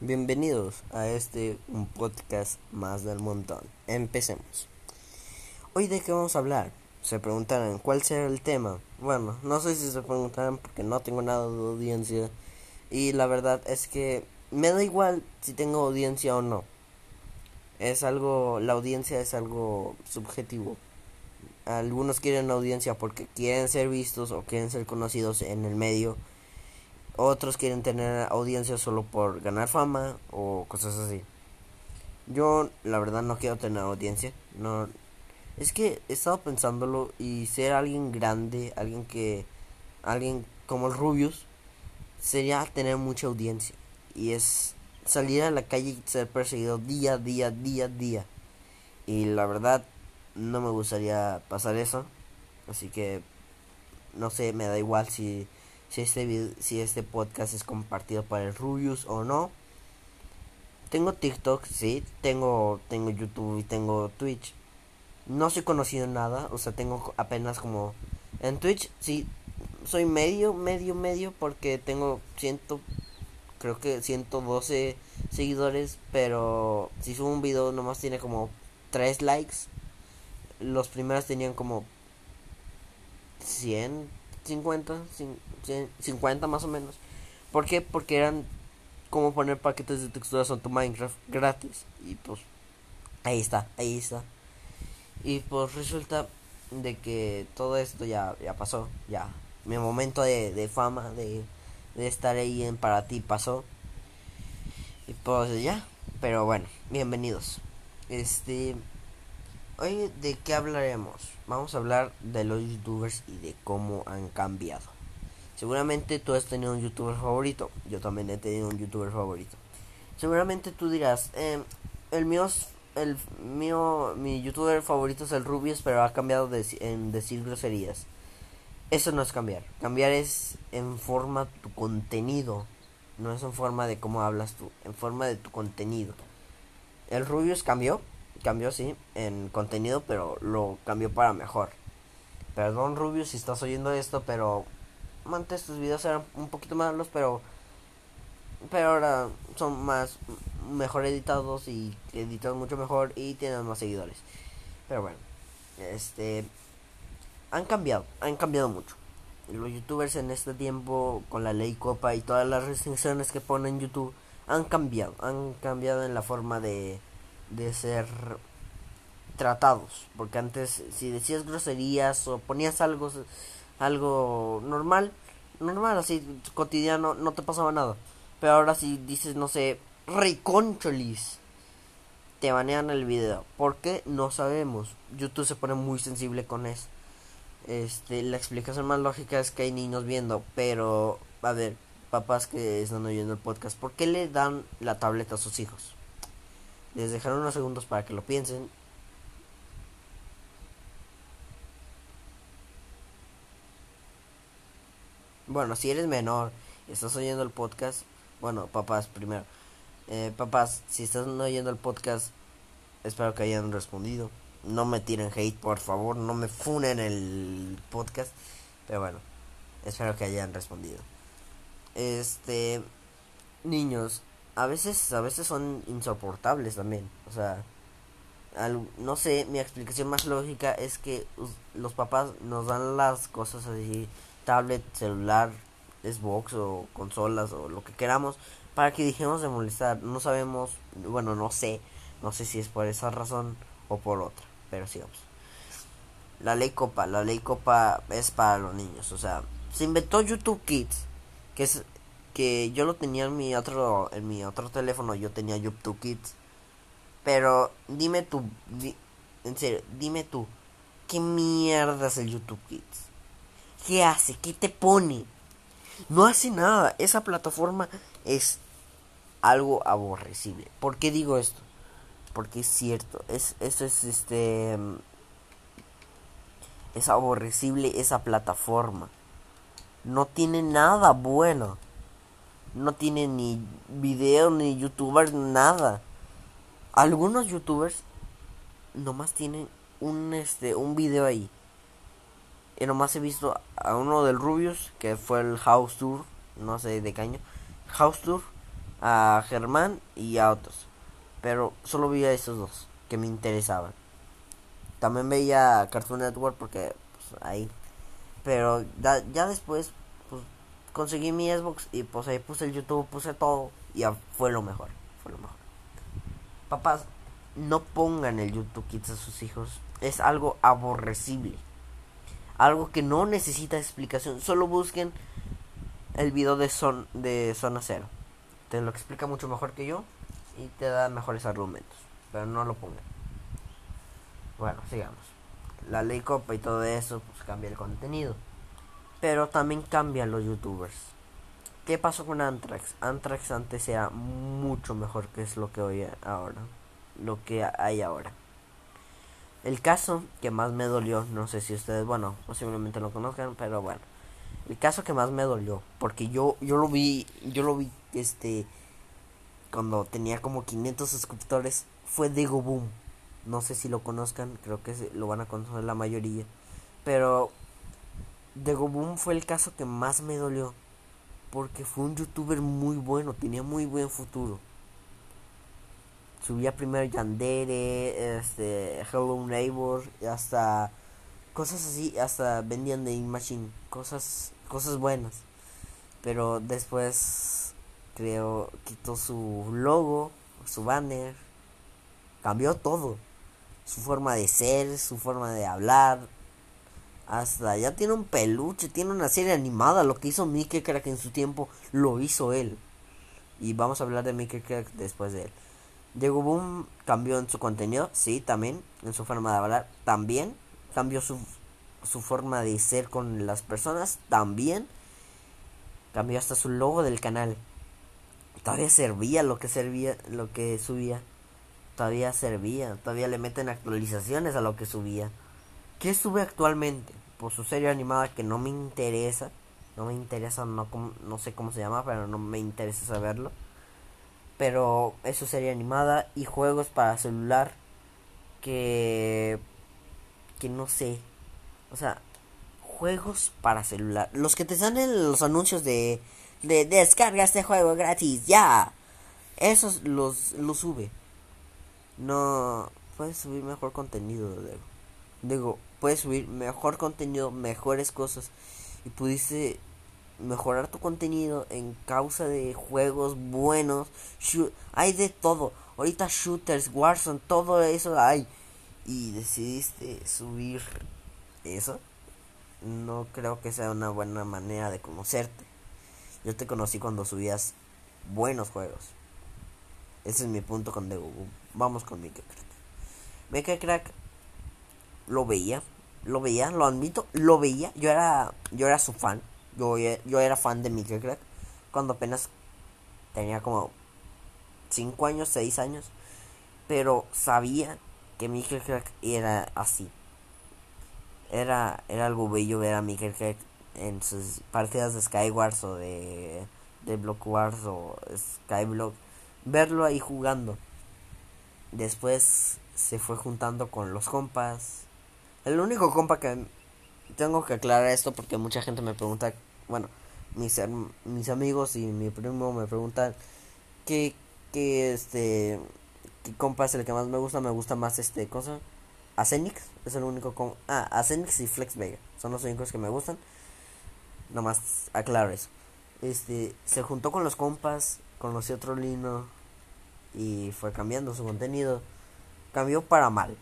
Bienvenidos a este un podcast más del montón. Empecemos. Hoy de qué vamos a hablar. Se preguntarán cuál será el tema. Bueno, no sé si se preguntarán porque no tengo nada de audiencia. Y la verdad es que me da igual si tengo audiencia o no. Es algo, la audiencia es algo subjetivo. Algunos quieren audiencia porque quieren ser vistos o quieren ser conocidos en el medio otros quieren tener audiencia solo por ganar fama o cosas así. Yo la verdad no quiero tener audiencia. No es que he estado pensándolo y ser alguien grande, alguien que alguien como el Rubius sería tener mucha audiencia y es salir a la calle y ser perseguido día, día, día, día. Y la verdad no me gustaría pasar eso. Así que no sé, me da igual si si este, si este podcast es compartido para el Rubius o no. Tengo TikTok, sí, tengo, tengo YouTube y tengo Twitch. No soy conocido en nada, o sea, tengo apenas como... En Twitch, sí, soy medio, medio, medio, porque tengo ciento, creo que 112 seguidores, pero si subo un video nomás tiene como 3 likes. Los primeros tenían como 100, 50, 50 más o menos. ¿Por qué? Porque eran como poner paquetes de texturas en tu Minecraft gratis. Y pues ahí está, ahí está. Y pues resulta de que todo esto ya, ya pasó, ya. Mi momento de, de fama, de, de estar ahí en para ti pasó. Y pues ya, pero bueno, bienvenidos. Este, Hoy de qué hablaremos? Vamos a hablar de los youtubers y de cómo han cambiado. Seguramente tú has tenido un youtuber favorito. Yo también he tenido un youtuber favorito. Seguramente tú dirás, eh, el mío, el mío, mi youtuber favorito es el Rubius, pero ha cambiado de, en decir groserías. Eso no es cambiar. Cambiar es en forma tu contenido. No es en forma de cómo hablas tú, en forma de tu contenido. El Rubius cambió, cambió sí en contenido, pero lo cambió para mejor. Perdón Rubio si estás oyendo esto, pero antes tus videos eran un poquito malos, pero pero ahora son más mejor editados y editan mucho mejor y tienen más seguidores. Pero bueno, este han cambiado, han cambiado mucho. Los youtubers en este tiempo con la ley Copa y todas las restricciones que ponen YouTube han cambiado, han cambiado en la forma de de ser tratados, porque antes si decías groserías o ponías algo algo normal, normal así cotidiano, no te pasaba nada. Pero ahora si dices, no sé, reconcholis, te banean el video. ¿Por qué? No sabemos. YouTube se pone muy sensible con eso. Este, la explicación más lógica es que hay niños viendo, pero a ver, papás que están oyendo el podcast, ¿por qué le dan la tableta a sus hijos? Les dejaré unos segundos para que lo piensen. Bueno, si eres menor y estás oyendo el podcast, bueno, papás primero. Eh, papás, si estás oyendo el podcast, espero que hayan respondido. No me tiren hate, por favor, no me funen el podcast. Pero bueno, espero que hayan respondido. Este, niños, a veces, a veces son insoportables también. O sea, no sé, mi explicación más lógica es que los papás nos dan las cosas así, tablet, celular, Xbox o consolas o lo que queramos, para que dejemos de molestar. No sabemos, bueno, no sé, no sé si es por esa razón o por otra, pero sigamos. La ley Copa, la ley Copa es para los niños, o sea, se inventó YouTube Kids, que es que yo lo tenía en mi otro en mi otro teléfono, yo tenía YouTube Kids. Pero dime tú, en serio, dime tú, ¿qué mierda es el YouTube Kids? ¿Qué hace? ¿Qué te pone? No hace nada. Esa plataforma es algo aborrecible. ¿Por qué digo esto? Porque es cierto, es eso es este es aborrecible esa plataforma. No tiene nada bueno no tiene ni video, ni youtubers, nada. Algunos youtubers nomás tienen un este un video ahí. Y nomás he visto a uno del Rubius, que fue el House Tour, no sé de qué año. House Tour. a Germán y a otros. Pero solo vi a esos dos que me interesaban. También veía Cartoon Network porque pues, ahí. Pero ya, después conseguí mi Xbox y pues ahí puse el YouTube, puse todo y fue lo mejor. Fue lo mejor. Papás, no pongan el YouTube Kids a sus hijos. Es algo aborrecible. Algo que no necesita explicación. Solo busquen el video de, son, de Zona Cero. Te lo explica mucho mejor que yo y te da mejores argumentos. Pero no lo pongan. Bueno, sigamos. La ley copa y todo eso, pues cambia el contenido. Pero también cambian los youtubers. ¿Qué pasó con Antrax? Antrax antes era mucho mejor que es lo que hoy ahora. Lo que hay ahora. El caso que más me dolió, no sé si ustedes, bueno, posiblemente lo conozcan, pero bueno. El caso que más me dolió, porque yo yo lo vi, yo lo vi este cuando tenía como 500 suscriptores fue Digo Boom. No sé si lo conozcan, creo que lo van a conocer la mayoría. Pero Digo Boom fue el caso que más me dolió. Porque fue un youtuber muy bueno, tenía muy buen futuro. Subía primero Yandere, este, Hello Neighbor, hasta cosas así, hasta vendían de Machine, cosas, cosas buenas. Pero después creo quitó su logo, su banner, cambió todo. Su forma de ser, su forma de hablar. Hasta ya tiene un peluche, tiene una serie animada. Lo que hizo Mickey Crack en su tiempo lo hizo él. Y vamos a hablar de Mickey Crack después de él. Diego Boom cambió en su contenido, sí, también. En su forma de hablar, también. Cambió su, su forma de ser con las personas, también. Cambió hasta su logo del canal. Todavía servía lo que servía, lo que subía. Todavía servía. Todavía le meten actualizaciones a lo que subía. ¿Qué sube actualmente? Por su serie animada que no me interesa. No me interesa, no, no sé cómo se llama, pero no me interesa saberlo. Pero es su serie animada y juegos para celular que... Que no sé. O sea, juegos para celular. Los que te salen los anuncios de, de descarga este juego gratis, ya. Esos los, los sube. No, puedes subir mejor contenido, digo. Digo, puedes subir mejor contenido, mejores cosas. Y pudiste mejorar tu contenido en causa de juegos buenos. hay de todo. Ahorita shooters, Warzone, todo eso hay. Y decidiste subir eso no creo que sea una buena manera de conocerte. Yo te conocí cuando subías buenos juegos. Ese es mi punto con The Google. Vamos con Mika Crack. Mika Crack lo veía, lo veía, lo admito, lo veía. Yo era, yo era su fan. Yo, yo era fan de Mika Crack cuando apenas tenía como 5 años, 6 años. Pero sabía que Mika Crack era así era, era algo bello ver a Miguel en sus partidas de Skywars o de, de Block Wars o Skyblock, verlo ahí jugando. Después se fue juntando con los compas. El único compa que tengo que aclarar esto porque mucha gente me pregunta, bueno, mis, mis amigos y mi primo me preguntan qué, qué este qué compa es el que más me gusta, me gusta más este cosa Acenix es el único con. Ah, Acenix y Flex Vega son los únicos que me gustan. Nomás aclaro eso. Este, se juntó con los compas, conoció otro Lino y fue cambiando su contenido. Cambió para mal.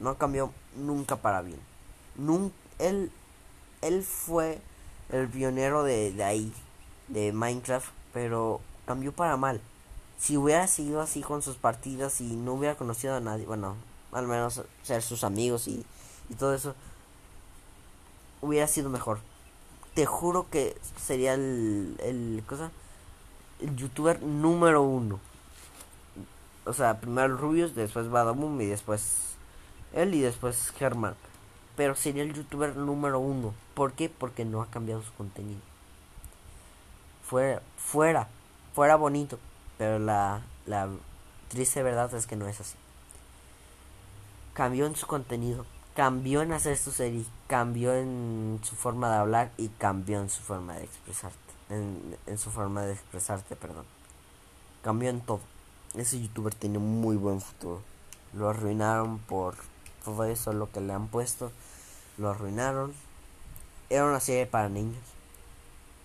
No cambió nunca para bien. Nunca, él, él fue el pionero de, de ahí, de Minecraft, pero cambió para mal. Si hubiera seguido así con sus partidas y no hubiera conocido a nadie, bueno, al menos ser sus amigos y, todo eso, hubiera sido mejor. Te juro que sería el, el cosa, el youtuber número uno. O sea, primero Rubius, después Badabum y después él y después Germán. Pero sería el youtuber número uno. ¿Por qué? Porque no ha cambiado su contenido. Fuera, fuera, fuera bonito. Pero la, la triste verdad es que no es así cambió en su contenido, cambió en hacer su serie, cambió en su forma de hablar y cambió en su forma de expresarte, en, su forma de expresarte, perdón. cambió en todo. Ese youtuber tiene muy buen futuro. Lo arruinaron por todo eso, lo que le han puesto. Lo arruinaron. Era una serie para niños.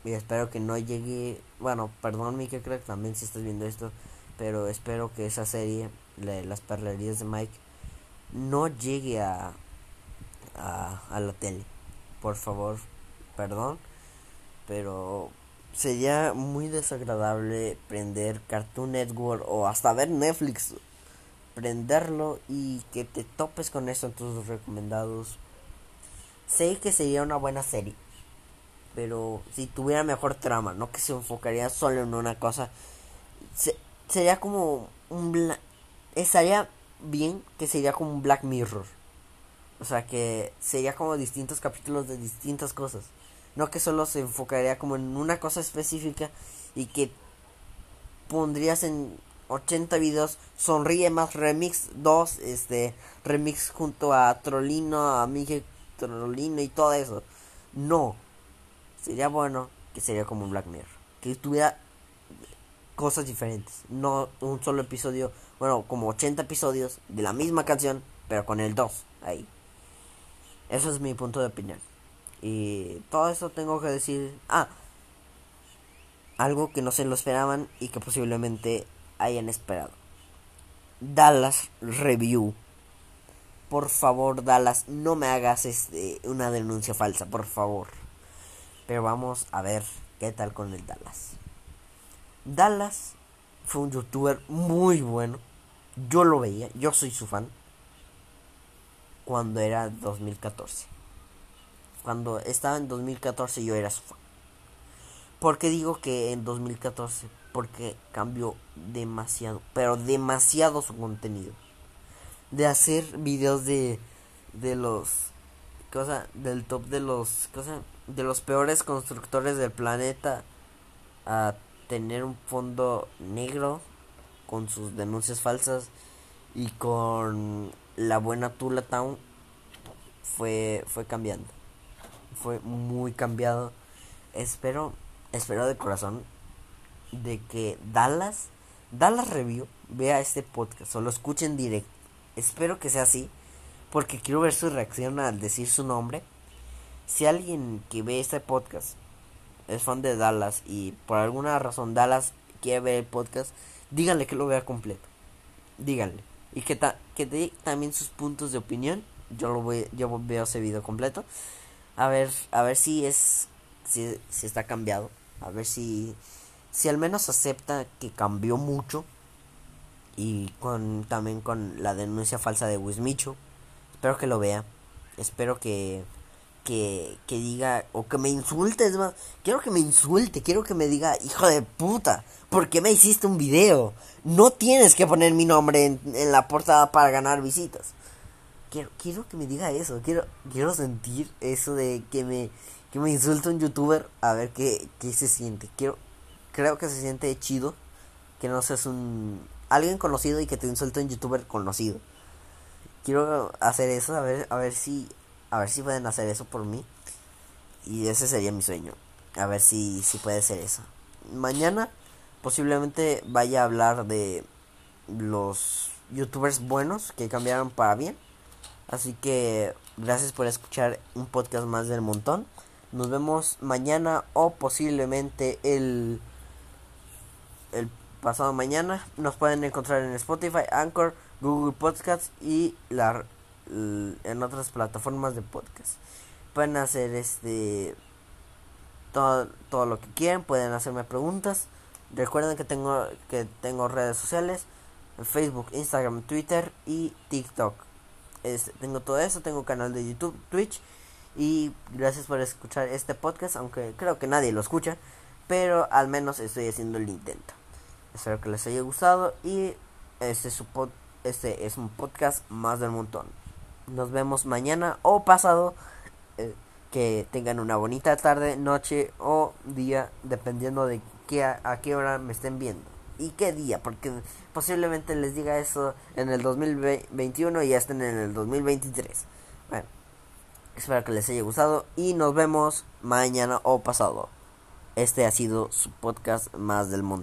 Y espero que no llegue. Bueno, perdón, Mike Crack, también si estás viendo esto. Pero espero que esa serie, Las perlerías de Mike, no llegue a, a la tele. Por favor, perdón. Pero sería muy desagradable prender Cartoon Network o hasta ver Netflix, prenderlo y que te topes con eso en tus recomendados. Sé que sería una buena serie, pero si tuviera mejor trama, no que se enfocaría solo en una cosa, sería como un estaría bien que sería como un Black Mirror. O sea, que sería como distintos capítulos de distintas cosas. No que solo se enfocaría como en una cosa específica y que pondrías en 80 videos Sonríe más Remix 2, este remix junto a Trolino, a Miguel Trolino y todo eso. No. Sería bueno que sería como un Black Mirror, que tuviera cosas diferentes, no un solo episodio, bueno, como 80 episodios de la misma canción, pero con el 2 ahí. Eso es mi punto de opinión. Y todo eso tengo que decir. Ah, algo que no se lo esperaban y que posiblemente hayan esperado. Dallas Review. Por favor, Dallas, no me hagas este, una denuncia falsa, por favor. Pero vamos a ver qué tal con el Dallas. Dallas fue un youtuber muy bueno. Yo lo veía, yo soy su fan. Cuando era 2014 cuando estaba en 2014 yo era su fan. ¿Por qué digo que en 2014? Porque cambió demasiado, pero demasiado su contenido. De hacer videos de de los cosa del top de los cosa de los peores constructores del planeta a tener un fondo negro con sus denuncias falsas y con la buena Tula Town fue fue cambiando fue muy cambiado. Espero, espero de corazón de que Dallas, Dallas Review vea este podcast o lo escuche en directo. Espero que sea así, porque quiero ver su reacción al decir su nombre. Si alguien que ve este podcast es fan de Dallas y por alguna razón Dallas quiere ver el podcast, díganle que lo vea completo. Díganle. Y que, ta que dé también sus puntos de opinión. Yo lo voy, yo veo ese video completo a ver, a ver si es, si, si está cambiado, a ver si, si al menos acepta que cambió mucho y con también con la denuncia falsa de Wismicho. Espero que lo vea. Espero que que, que diga o que me insulte, es más, quiero que me insulte, quiero que me diga, hijo de puta, ¿por qué me hiciste un video? No tienes que poner mi nombre en, en la portada para ganar visitas quiero, quiero que me diga eso, quiero, quiero sentir eso de que me, que me insulta un youtuber a ver qué, qué se siente. Quiero, creo que se siente chido que no seas un alguien conocido y que te insulte un youtuber conocido. Quiero hacer eso, a ver, a ver si, a ver si pueden hacer eso por mí. Y ese sería mi sueño. A ver si, si puede ser eso. Mañana posiblemente vaya a hablar de los youtubers buenos que cambiaron para bien Así que gracias por escuchar un podcast más del montón. Nos vemos mañana o posiblemente el, el pasado mañana. Nos pueden encontrar en Spotify, Anchor, Google Podcasts y la, en otras plataformas de podcast. Pueden hacer este todo, todo lo que quieran, pueden hacerme preguntas. Recuerden que tengo que tengo redes sociales, Facebook, Instagram, Twitter y TikTok tengo todo eso, tengo canal de YouTube, Twitch. Y gracias por escuchar este podcast, aunque creo que nadie lo escucha. Pero al menos estoy haciendo el intento. Espero que les haya gustado y este es, su este es un podcast más del montón. Nos vemos mañana o pasado. Eh, que tengan una bonita tarde, noche o día, dependiendo de qué, a qué hora me estén viendo y qué día, porque posiblemente les diga eso en el 2021 y ya estén en el 2023. Bueno, espero que les haya gustado y nos vemos mañana o pasado. Este ha sido su podcast más del mundo.